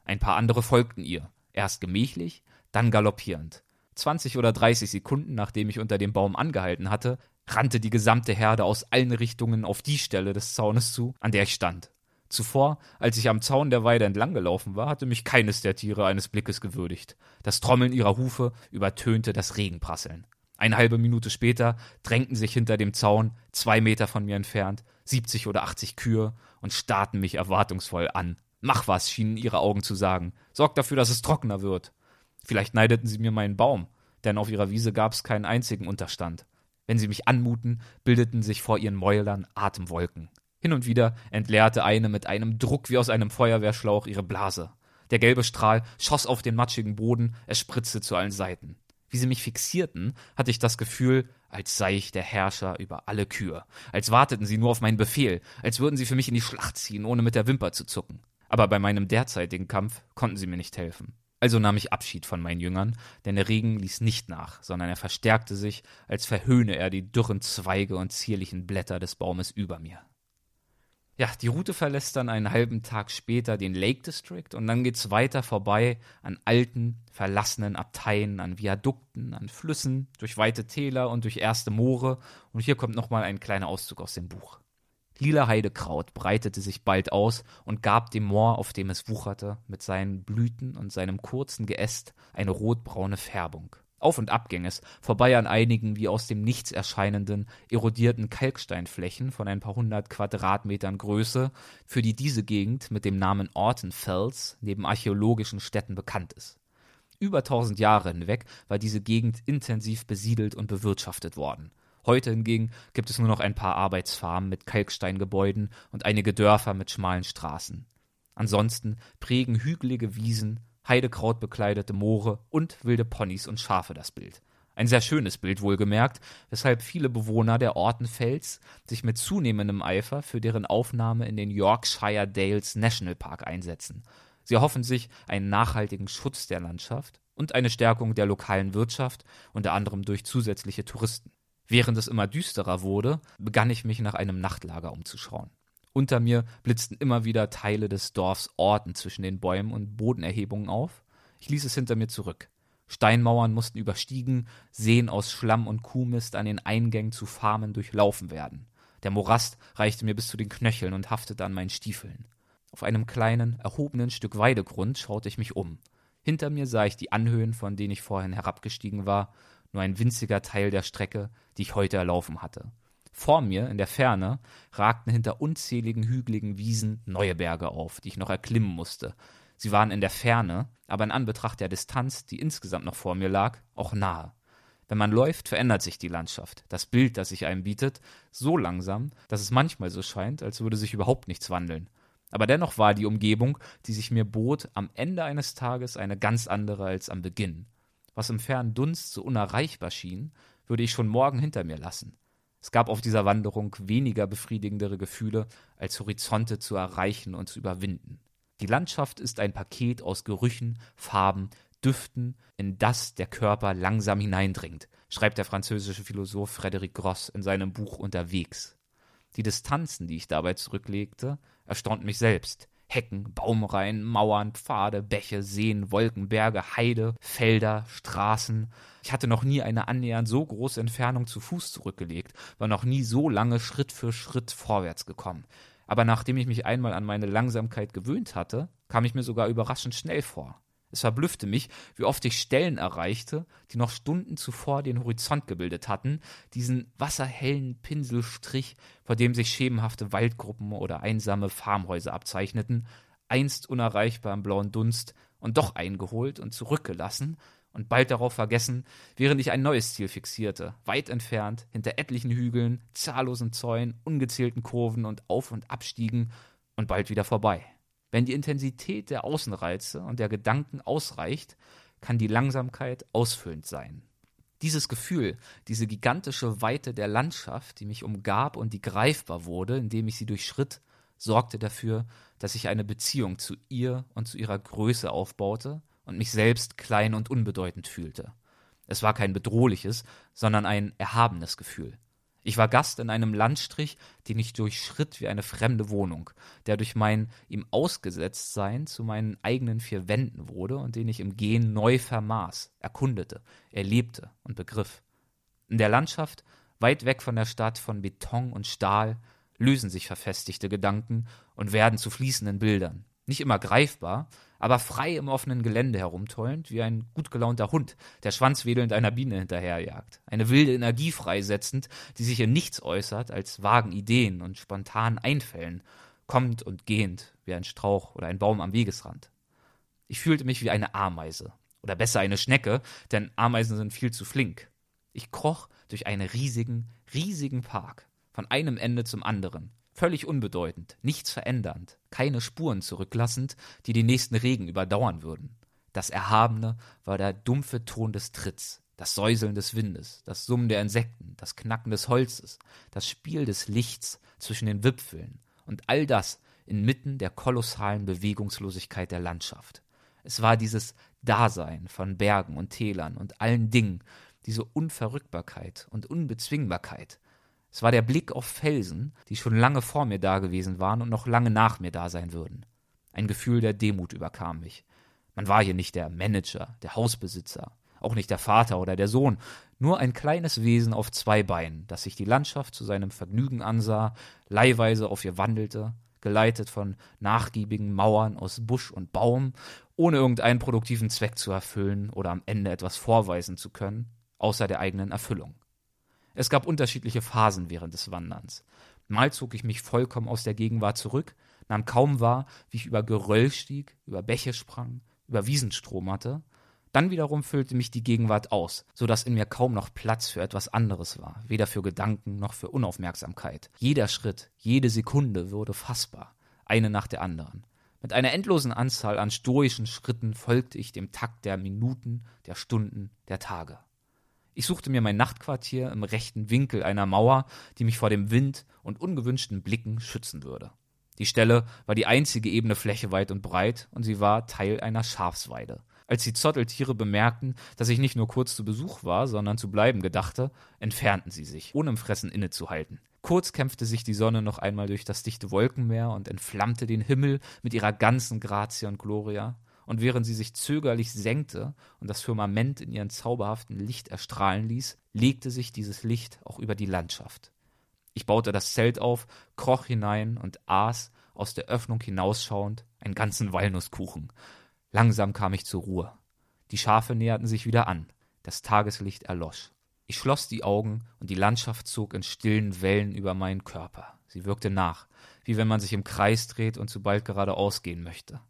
Ein paar andere folgten ihr, erst gemächlich, dann galoppierend. Zwanzig oder dreißig Sekunden, nachdem ich unter dem Baum angehalten hatte, rannte die gesamte Herde aus allen Richtungen auf die Stelle des Zaunes zu, an der ich stand. Zuvor, als ich am Zaun der Weide entlang gelaufen war, hatte mich keines der Tiere eines Blickes gewürdigt. Das Trommeln ihrer Hufe übertönte das Regenprasseln. Eine halbe Minute später drängten sich hinter dem Zaun, zwei Meter von mir entfernt, siebzig oder achtzig Kühe und starrten mich erwartungsvoll an. Mach was, schienen ihre Augen zu sagen. Sorg dafür, dass es trockener wird. Vielleicht neideten sie mir meinen Baum, denn auf ihrer Wiese gab es keinen einzigen Unterstand. Wenn sie mich anmuten, bildeten sich vor ihren Mäulern Atemwolken. Hin und wieder entleerte eine mit einem Druck wie aus einem Feuerwehrschlauch ihre Blase. Der gelbe Strahl schoss auf den matschigen Boden, es spritzte zu allen Seiten wie sie mich fixierten, hatte ich das Gefühl, als sei ich der Herrscher über alle Kühe, als warteten sie nur auf meinen Befehl, als würden sie für mich in die Schlacht ziehen, ohne mit der Wimper zu zucken. Aber bei meinem derzeitigen Kampf konnten sie mir nicht helfen. Also nahm ich Abschied von meinen Jüngern, denn der Regen ließ nicht nach, sondern er verstärkte sich, als verhöhne er die dürren Zweige und zierlichen Blätter des Baumes über mir. Ja, die Route verlässt dann einen halben Tag später den Lake District und dann geht's weiter vorbei an alten, verlassenen Abteien, an Viadukten, an Flüssen, durch weite Täler und durch erste Moore. Und hier kommt nochmal ein kleiner Auszug aus dem Buch. Lila Heidekraut breitete sich bald aus und gab dem Moor, auf dem es wucherte, mit seinen Blüten und seinem kurzen Geäst eine rotbraune Färbung. Auf- und Abgänges, vorbei an einigen wie aus dem Nichts erscheinenden, erodierten Kalksteinflächen von ein paar hundert Quadratmetern Größe, für die diese Gegend mit dem Namen Ortenfels neben archäologischen Städten bekannt ist. Über tausend Jahre hinweg war diese Gegend intensiv besiedelt und bewirtschaftet worden. Heute hingegen gibt es nur noch ein paar Arbeitsfarmen mit Kalksteingebäuden und einige Dörfer mit schmalen Straßen. Ansonsten prägen hügelige Wiesen, Heidekraut bekleidete Moore und wilde Ponys und Schafe das Bild. Ein sehr schönes Bild wohlgemerkt, weshalb viele Bewohner der Ortenfels sich mit zunehmendem Eifer für deren Aufnahme in den Yorkshire Dales National Park einsetzen. Sie erhoffen sich einen nachhaltigen Schutz der Landschaft und eine Stärkung der lokalen Wirtschaft, unter anderem durch zusätzliche Touristen. Während es immer düsterer wurde, begann ich mich nach einem Nachtlager umzuschauen. Unter mir blitzten immer wieder Teile des Dorfs Orten zwischen den Bäumen und Bodenerhebungen auf. Ich ließ es hinter mir zurück. Steinmauern mussten überstiegen, Seen aus Schlamm und Kuhmist an den Eingängen zu Farmen durchlaufen werden. Der Morast reichte mir bis zu den Knöcheln und haftete an meinen Stiefeln. Auf einem kleinen, erhobenen Stück Weidegrund schaute ich mich um. Hinter mir sah ich die Anhöhen, von denen ich vorhin herabgestiegen war, nur ein winziger Teil der Strecke, die ich heute erlaufen hatte. Vor mir, in der Ferne, ragten hinter unzähligen hügeligen Wiesen neue Berge auf, die ich noch erklimmen musste. Sie waren in der Ferne, aber in Anbetracht der Distanz, die insgesamt noch vor mir lag, auch nahe. Wenn man läuft, verändert sich die Landschaft, das Bild, das sich einem bietet, so langsam, dass es manchmal so scheint, als würde sich überhaupt nichts wandeln. Aber dennoch war die Umgebung, die sich mir bot, am Ende eines Tages eine ganz andere als am Beginn. Was im fernen Dunst so unerreichbar schien, würde ich schon morgen hinter mir lassen. Es gab auf dieser Wanderung weniger befriedigendere Gefühle, als Horizonte zu erreichen und zu überwinden. Die Landschaft ist ein Paket aus Gerüchen, Farben, Düften, in das der Körper langsam hineindringt, schreibt der französische Philosoph Frédéric Gross in seinem Buch Unterwegs. Die Distanzen, die ich dabei zurücklegte, erstaunt mich selbst. Hecken, Baumreihen, Mauern, Pfade, Bäche, Seen, Wolken, Berge, Heide, Felder, Straßen. Ich hatte noch nie eine annähernd so große Entfernung zu Fuß zurückgelegt, war noch nie so lange Schritt für Schritt vorwärts gekommen. Aber nachdem ich mich einmal an meine Langsamkeit gewöhnt hatte, kam ich mir sogar überraschend schnell vor. Es verblüffte mich, wie oft ich Stellen erreichte, die noch Stunden zuvor den Horizont gebildet hatten, diesen wasserhellen Pinselstrich, vor dem sich schemenhafte Waldgruppen oder einsame Farmhäuser abzeichneten, einst unerreichbar im blauen Dunst und doch eingeholt und zurückgelassen und bald darauf vergessen, während ich ein neues Ziel fixierte, weit entfernt, hinter etlichen Hügeln, zahllosen Zäunen, ungezählten Kurven und Auf- und Abstiegen und bald wieder vorbei. Wenn die Intensität der Außenreize und der Gedanken ausreicht, kann die Langsamkeit ausfüllend sein. Dieses Gefühl, diese gigantische Weite der Landschaft, die mich umgab und die greifbar wurde, indem ich sie durchschritt, sorgte dafür, dass ich eine Beziehung zu ihr und zu ihrer Größe aufbaute und mich selbst klein und unbedeutend fühlte. Es war kein bedrohliches, sondern ein erhabenes Gefühl. Ich war Gast in einem Landstrich, den ich durchschritt wie eine fremde Wohnung, der durch mein ihm ausgesetzt sein zu meinen eigenen vier Wänden wurde und den ich im Gehen neu vermaß, erkundete, erlebte und begriff. In der Landschaft, weit weg von der Stadt, von Beton und Stahl, lösen sich verfestigte Gedanken und werden zu fließenden Bildern. Nicht immer greifbar, aber frei im offenen Gelände herumtollend, wie ein gut gelaunter Hund, der schwanzwedelnd einer Biene hinterherjagt. Eine wilde Energie freisetzend, die sich in nichts äußert als vagen Ideen und spontanen Einfällen, kommend und gehend wie ein Strauch oder ein Baum am Wegesrand. Ich fühlte mich wie eine Ameise, oder besser eine Schnecke, denn Ameisen sind viel zu flink. Ich kroch durch einen riesigen, riesigen Park, von einem Ende zum anderen, völlig unbedeutend, nichts verändernd, keine Spuren zurücklassend, die den nächsten Regen überdauern würden. Das Erhabene war der dumpfe Ton des Tritts, das Säuseln des Windes, das Summen der Insekten, das Knacken des Holzes, das Spiel des Lichts zwischen den Wipfeln und all das inmitten der kolossalen Bewegungslosigkeit der Landschaft. Es war dieses Dasein von Bergen und Tälern und allen Dingen, diese Unverrückbarkeit und Unbezwingbarkeit, es war der Blick auf Felsen, die schon lange vor mir dagewesen waren und noch lange nach mir da sein würden. Ein Gefühl der Demut überkam mich. Man war hier nicht der Manager, der Hausbesitzer, auch nicht der Vater oder der Sohn, nur ein kleines Wesen auf zwei Beinen, das sich die Landschaft zu seinem Vergnügen ansah, leihweise auf ihr wandelte, geleitet von nachgiebigen Mauern aus Busch und Baum, ohne irgendeinen produktiven Zweck zu erfüllen oder am Ende etwas vorweisen zu können, außer der eigenen Erfüllung. Es gab unterschiedliche Phasen während des Wanderns. Mal zog ich mich vollkommen aus der Gegenwart zurück, nahm kaum wahr, wie ich über Geröll stieg, über Bäche sprang, über Wiesen stromerte. Dann wiederum füllte mich die Gegenwart aus, so dass in mir kaum noch Platz für etwas anderes war, weder für Gedanken noch für Unaufmerksamkeit. Jeder Schritt, jede Sekunde wurde fassbar, eine nach der anderen. Mit einer endlosen Anzahl an stoischen Schritten folgte ich dem Takt der Minuten, der Stunden, der Tage. Ich suchte mir mein Nachtquartier im rechten Winkel einer Mauer, die mich vor dem Wind und ungewünschten Blicken schützen würde. Die Stelle war die einzige ebene Fläche weit und breit und sie war Teil einer Schafsweide. Als die Zotteltiere bemerkten, dass ich nicht nur kurz zu Besuch war, sondern zu bleiben gedachte, entfernten sie sich, ohne im Fressen innezuhalten. Kurz kämpfte sich die Sonne noch einmal durch das dichte Wolkenmeer und entflammte den Himmel mit ihrer ganzen Grazie und Gloria und während sie sich zögerlich senkte und das Firmament in ihrem zauberhaften Licht erstrahlen ließ, legte sich dieses Licht auch über die Landschaft. Ich baute das Zelt auf, kroch hinein und aß, aus der Öffnung hinausschauend, einen ganzen Walnusskuchen. Langsam kam ich zur Ruhe. Die Schafe näherten sich wieder an, das Tageslicht erlosch. Ich schloss die Augen und die Landschaft zog in stillen Wellen über meinen Körper. Sie wirkte nach, wie wenn man sich im Kreis dreht und zu bald geradeaus gehen möchte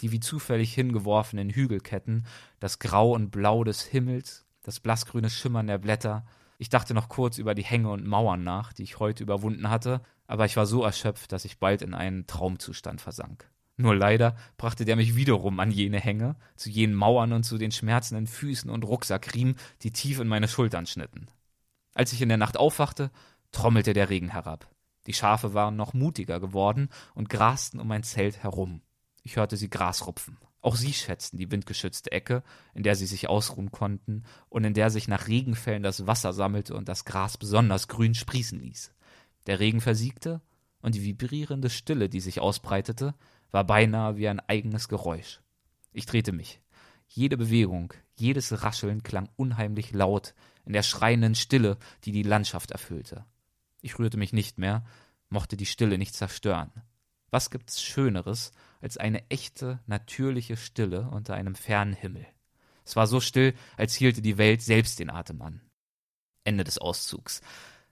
die wie zufällig hingeworfenen Hügelketten, das Grau und Blau des Himmels, das blassgrüne Schimmern der Blätter. Ich dachte noch kurz über die Hänge und Mauern nach, die ich heute überwunden hatte, aber ich war so erschöpft, dass ich bald in einen Traumzustand versank. Nur leider brachte der mich wiederum an jene Hänge, zu jenen Mauern und zu den schmerzenden Füßen und Rucksackriemen, die tief in meine Schultern schnitten. Als ich in der Nacht aufwachte, trommelte der Regen herab. Die Schafe waren noch mutiger geworden und grasten um mein Zelt herum. Ich hörte sie Gras rupfen. Auch sie schätzten die windgeschützte Ecke, in der sie sich ausruhen konnten und in der sich nach Regenfällen das Wasser sammelte und das Gras besonders grün sprießen ließ. Der Regen versiegte, und die vibrierende Stille, die sich ausbreitete, war beinahe wie ein eigenes Geräusch. Ich drehte mich. Jede Bewegung, jedes Rascheln klang unheimlich laut in der schreienden Stille, die die Landschaft erfüllte. Ich rührte mich nicht mehr, mochte die Stille nicht zerstören. Was gibt's Schöneres als eine echte, natürliche Stille unter einem fernen Himmel? Es war so still, als hielte die Welt selbst den Atem an. Ende des Auszugs.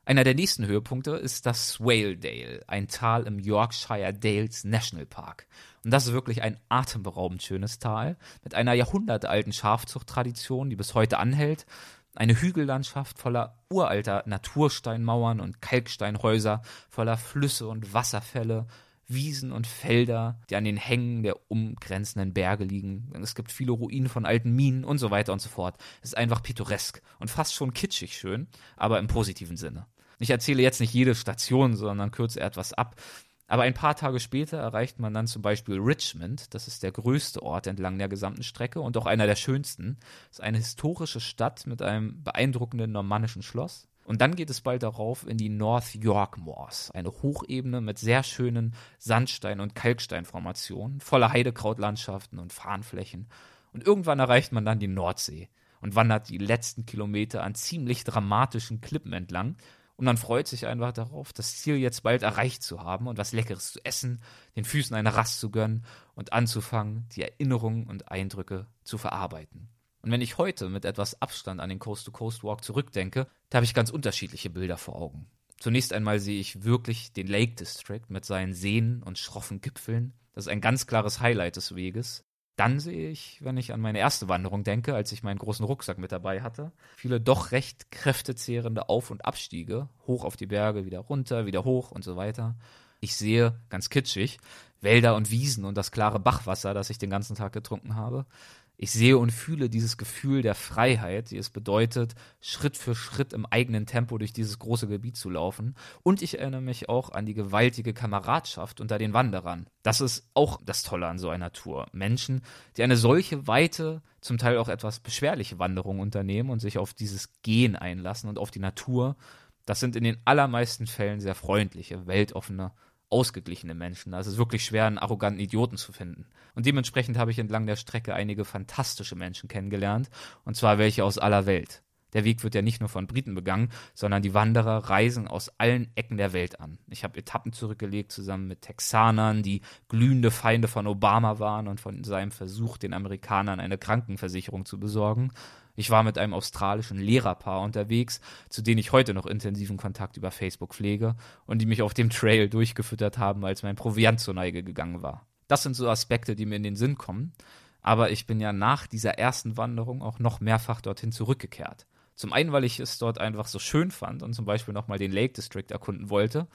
Einer der nächsten Höhepunkte ist das Swaledale, ein Tal im Yorkshire Dales National Park. Und das ist wirklich ein atemberaubend schönes Tal mit einer jahrhundertealten Schafzuchttradition, die bis heute anhält eine Hügellandschaft voller uralter Natursteinmauern und Kalksteinhäuser, voller Flüsse und Wasserfälle, Wiesen und Felder, die an den Hängen der umgrenzenden Berge liegen. Es gibt viele Ruinen von alten Minen und so weiter und so fort. Es ist einfach pittoresk und fast schon kitschig schön, aber im positiven Sinne. Ich erzähle jetzt nicht jede Station, sondern kürze etwas ab. Aber ein paar Tage später erreicht man dann zum Beispiel Richmond, das ist der größte Ort entlang der gesamten Strecke und auch einer der schönsten. Es ist eine historische Stadt mit einem beeindruckenden normannischen Schloss. Und dann geht es bald darauf in die North York Moors, eine Hochebene mit sehr schönen Sandstein- und Kalksteinformationen, voller Heidekrautlandschaften und Farnflächen. Und irgendwann erreicht man dann die Nordsee und wandert die letzten Kilometer an ziemlich dramatischen Klippen entlang und man freut sich einfach darauf, das Ziel jetzt bald erreicht zu haben und was Leckeres zu essen, den Füßen eine Rast zu gönnen und anzufangen, die Erinnerungen und Eindrücke zu verarbeiten. Und wenn ich heute mit etwas Abstand an den Coast-to-Coast-Walk zurückdenke, da habe ich ganz unterschiedliche Bilder vor Augen. Zunächst einmal sehe ich wirklich den Lake District mit seinen Seen und schroffen Gipfeln. Das ist ein ganz klares Highlight des Weges. Dann sehe ich, wenn ich an meine erste Wanderung denke, als ich meinen großen Rucksack mit dabei hatte, viele doch recht kräftezehrende Auf- und Abstiege, hoch auf die Berge, wieder runter, wieder hoch und so weiter. Ich sehe, ganz kitschig, Wälder und Wiesen und das klare Bachwasser, das ich den ganzen Tag getrunken habe. Ich sehe und fühle dieses Gefühl der Freiheit, die es bedeutet, Schritt für Schritt im eigenen Tempo durch dieses große Gebiet zu laufen. Und ich erinnere mich auch an die gewaltige Kameradschaft unter den Wanderern. Das ist auch das Tolle an so einer Tour. Menschen, die eine solche weite, zum Teil auch etwas beschwerliche Wanderung unternehmen und sich auf dieses Gehen einlassen und auf die Natur. Das sind in den allermeisten Fällen sehr freundliche, weltoffene ausgeglichene Menschen. Ist es wirklich schwer, einen arroganten Idioten zu finden. Und dementsprechend habe ich entlang der Strecke einige fantastische Menschen kennengelernt, und zwar welche aus aller Welt. Der Weg wird ja nicht nur von Briten begangen, sondern die Wanderer reisen aus allen Ecken der Welt an. Ich habe Etappen zurückgelegt zusammen mit Texanern, die glühende Feinde von Obama waren und von seinem Versuch, den Amerikanern eine Krankenversicherung zu besorgen. Ich war mit einem australischen Lehrerpaar unterwegs, zu denen ich heute noch intensiven Kontakt über Facebook pflege und die mich auf dem Trail durchgefüttert haben, als mein Proviant zur Neige gegangen war. Das sind so Aspekte, die mir in den Sinn kommen. Aber ich bin ja nach dieser ersten Wanderung auch noch mehrfach dorthin zurückgekehrt. Zum einen, weil ich es dort einfach so schön fand und zum Beispiel nochmal den Lake District erkunden wollte.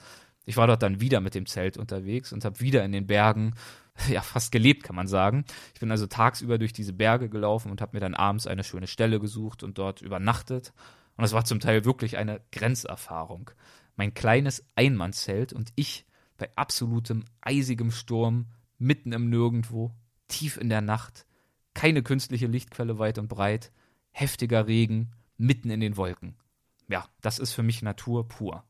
Ich war dort dann wieder mit dem Zelt unterwegs und habe wieder in den Bergen ja fast gelebt, kann man sagen. Ich bin also tagsüber durch diese Berge gelaufen und habe mir dann abends eine schöne Stelle gesucht und dort übernachtet. Und das war zum Teil wirklich eine Grenzerfahrung. Mein kleines Einmannzelt und ich bei absolutem eisigem Sturm, mitten im Nirgendwo, tief in der Nacht, keine künstliche Lichtquelle weit und breit, heftiger Regen, mitten in den Wolken. Ja, das ist für mich Natur pur.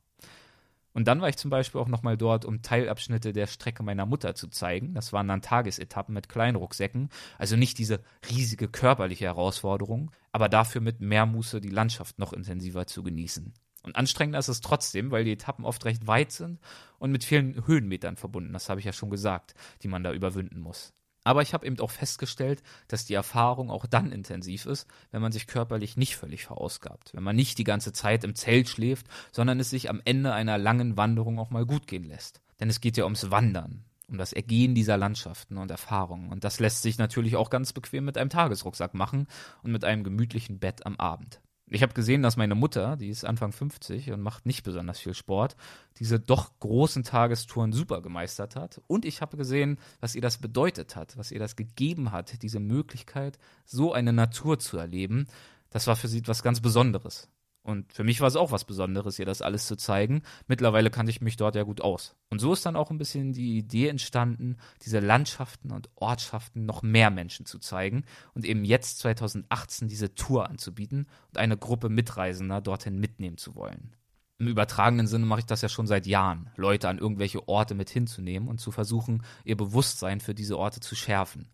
Und dann war ich zum Beispiel auch nochmal dort, um Teilabschnitte der Strecke meiner Mutter zu zeigen. Das waren dann Tagesetappen mit kleinen Rucksäcken. Also nicht diese riesige körperliche Herausforderung, aber dafür mit mehr Muße die Landschaft noch intensiver zu genießen. Und anstrengender ist es trotzdem, weil die Etappen oft recht weit sind und mit vielen Höhenmetern verbunden, das habe ich ja schon gesagt, die man da überwinden muss. Aber ich habe eben auch festgestellt, dass die Erfahrung auch dann intensiv ist, wenn man sich körperlich nicht völlig verausgabt, wenn man nicht die ganze Zeit im Zelt schläft, sondern es sich am Ende einer langen Wanderung auch mal gut gehen lässt. Denn es geht ja ums Wandern, um das Ergehen dieser Landschaften und Erfahrungen. Und das lässt sich natürlich auch ganz bequem mit einem Tagesrucksack machen und mit einem gemütlichen Bett am Abend. Ich habe gesehen, dass meine Mutter, die ist Anfang 50 und macht nicht besonders viel Sport, diese doch großen Tagestouren super gemeistert hat. Und ich habe gesehen, was ihr das bedeutet hat, was ihr das gegeben hat, diese Möglichkeit, so eine Natur zu erleben. Das war für sie etwas ganz Besonderes. Und für mich war es auch was Besonderes, ihr das alles zu zeigen. Mittlerweile kannte ich mich dort ja gut aus. Und so ist dann auch ein bisschen die Idee entstanden, diese Landschaften und Ortschaften noch mehr Menschen zu zeigen und eben jetzt 2018 diese Tour anzubieten und eine Gruppe Mitreisender dorthin mitnehmen zu wollen. Im übertragenen Sinne mache ich das ja schon seit Jahren, Leute an irgendwelche Orte mit hinzunehmen und zu versuchen, ihr Bewusstsein für diese Orte zu schärfen.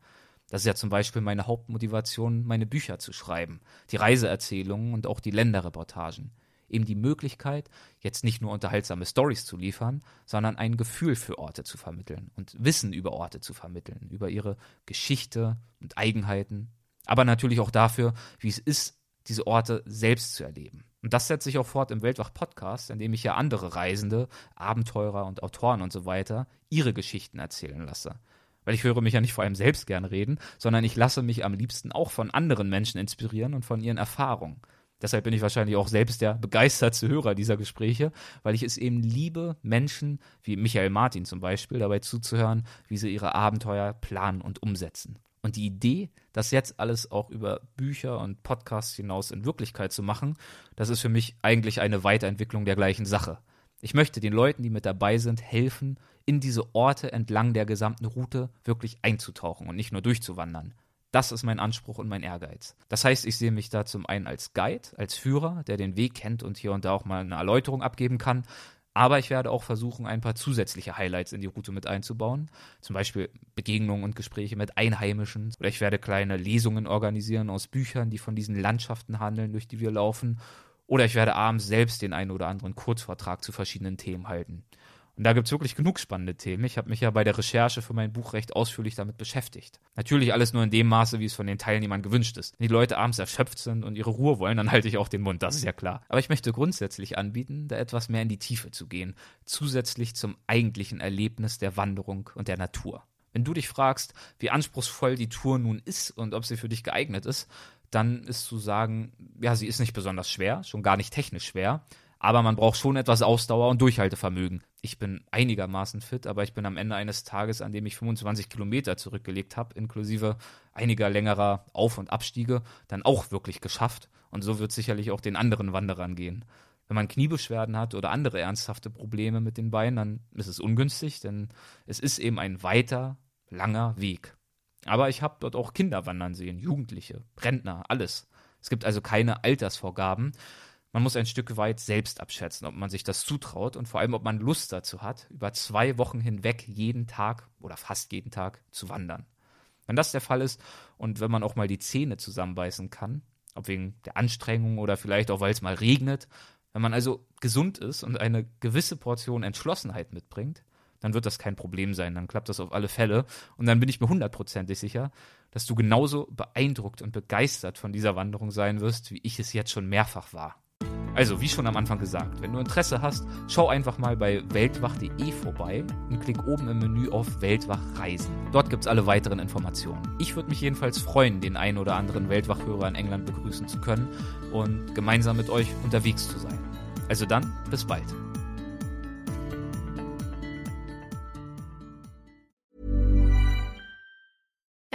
Das ist ja zum Beispiel meine Hauptmotivation, meine Bücher zu schreiben, die Reiseerzählungen und auch die Länderreportagen. Eben die Möglichkeit, jetzt nicht nur unterhaltsame Stories zu liefern, sondern ein Gefühl für Orte zu vermitteln und Wissen über Orte zu vermitteln, über ihre Geschichte und Eigenheiten, aber natürlich auch dafür, wie es ist, diese Orte selbst zu erleben. Und das setzt sich auch fort im Weltwach-Podcast, in dem ich ja andere Reisende, Abenteurer und Autoren und so weiter ihre Geschichten erzählen lasse. Weil ich höre mich ja nicht vor allem selbst gern reden, sondern ich lasse mich am liebsten auch von anderen Menschen inspirieren und von ihren Erfahrungen. Deshalb bin ich wahrscheinlich auch selbst der begeistertste Hörer dieser Gespräche, weil ich es eben liebe, Menschen wie Michael Martin zum Beispiel dabei zuzuhören, wie sie ihre Abenteuer planen und umsetzen. Und die Idee, das jetzt alles auch über Bücher und Podcasts hinaus in Wirklichkeit zu machen, das ist für mich eigentlich eine Weiterentwicklung der gleichen Sache. Ich möchte den Leuten, die mit dabei sind, helfen, in diese Orte entlang der gesamten Route wirklich einzutauchen und nicht nur durchzuwandern. Das ist mein Anspruch und mein Ehrgeiz. Das heißt, ich sehe mich da zum einen als Guide, als Führer, der den Weg kennt und hier und da auch mal eine Erläuterung abgeben kann. Aber ich werde auch versuchen, ein paar zusätzliche Highlights in die Route mit einzubauen. Zum Beispiel Begegnungen und Gespräche mit Einheimischen. Oder ich werde kleine Lesungen organisieren aus Büchern, die von diesen Landschaften handeln, durch die wir laufen. Oder ich werde abends selbst den einen oder anderen Kurzvortrag zu verschiedenen Themen halten. Und da gibt es wirklich genug spannende Themen. Ich habe mich ja bei der Recherche für mein Buch recht ausführlich damit beschäftigt. Natürlich alles nur in dem Maße, wie es von den Teilnehmern gewünscht ist. Wenn die Leute abends erschöpft sind und ihre Ruhe wollen, dann halte ich auch den Mund, das ist ja klar. Aber ich möchte grundsätzlich anbieten, da etwas mehr in die Tiefe zu gehen, zusätzlich zum eigentlichen Erlebnis der Wanderung und der Natur. Wenn du dich fragst, wie anspruchsvoll die Tour nun ist und ob sie für dich geeignet ist, dann ist zu sagen, ja, sie ist nicht besonders schwer, schon gar nicht technisch schwer, aber man braucht schon etwas Ausdauer und Durchhaltevermögen. Ich bin einigermaßen fit, aber ich bin am Ende eines Tages, an dem ich 25 Kilometer zurückgelegt habe, inklusive einiger längerer Auf- und Abstiege, dann auch wirklich geschafft. Und so wird sicherlich auch den anderen Wanderern gehen. Wenn man Kniebeschwerden hat oder andere ernsthafte Probleme mit den Beinen, dann ist es ungünstig, denn es ist eben ein weiter, langer Weg. Aber ich habe dort auch Kinder wandern sehen, Jugendliche, Rentner, alles. Es gibt also keine Altersvorgaben. Man muss ein Stück weit selbst abschätzen, ob man sich das zutraut und vor allem, ob man Lust dazu hat, über zwei Wochen hinweg jeden Tag oder fast jeden Tag zu wandern. Wenn das der Fall ist und wenn man auch mal die Zähne zusammenbeißen kann, ob wegen der Anstrengung oder vielleicht auch weil es mal regnet, wenn man also gesund ist und eine gewisse Portion Entschlossenheit mitbringt, dann wird das kein Problem sein, dann klappt das auf alle Fälle und dann bin ich mir hundertprozentig sicher, dass du genauso beeindruckt und begeistert von dieser Wanderung sein wirst, wie ich es jetzt schon mehrfach war. Also, wie schon am Anfang gesagt, wenn du Interesse hast, schau einfach mal bei weltwach.de vorbei und klick oben im Menü auf Weltwach Reisen. Dort gibt es alle weiteren Informationen. Ich würde mich jedenfalls freuen, den einen oder anderen Weltwachhörer in England begrüßen zu können und gemeinsam mit euch unterwegs zu sein. Also dann, bis bald.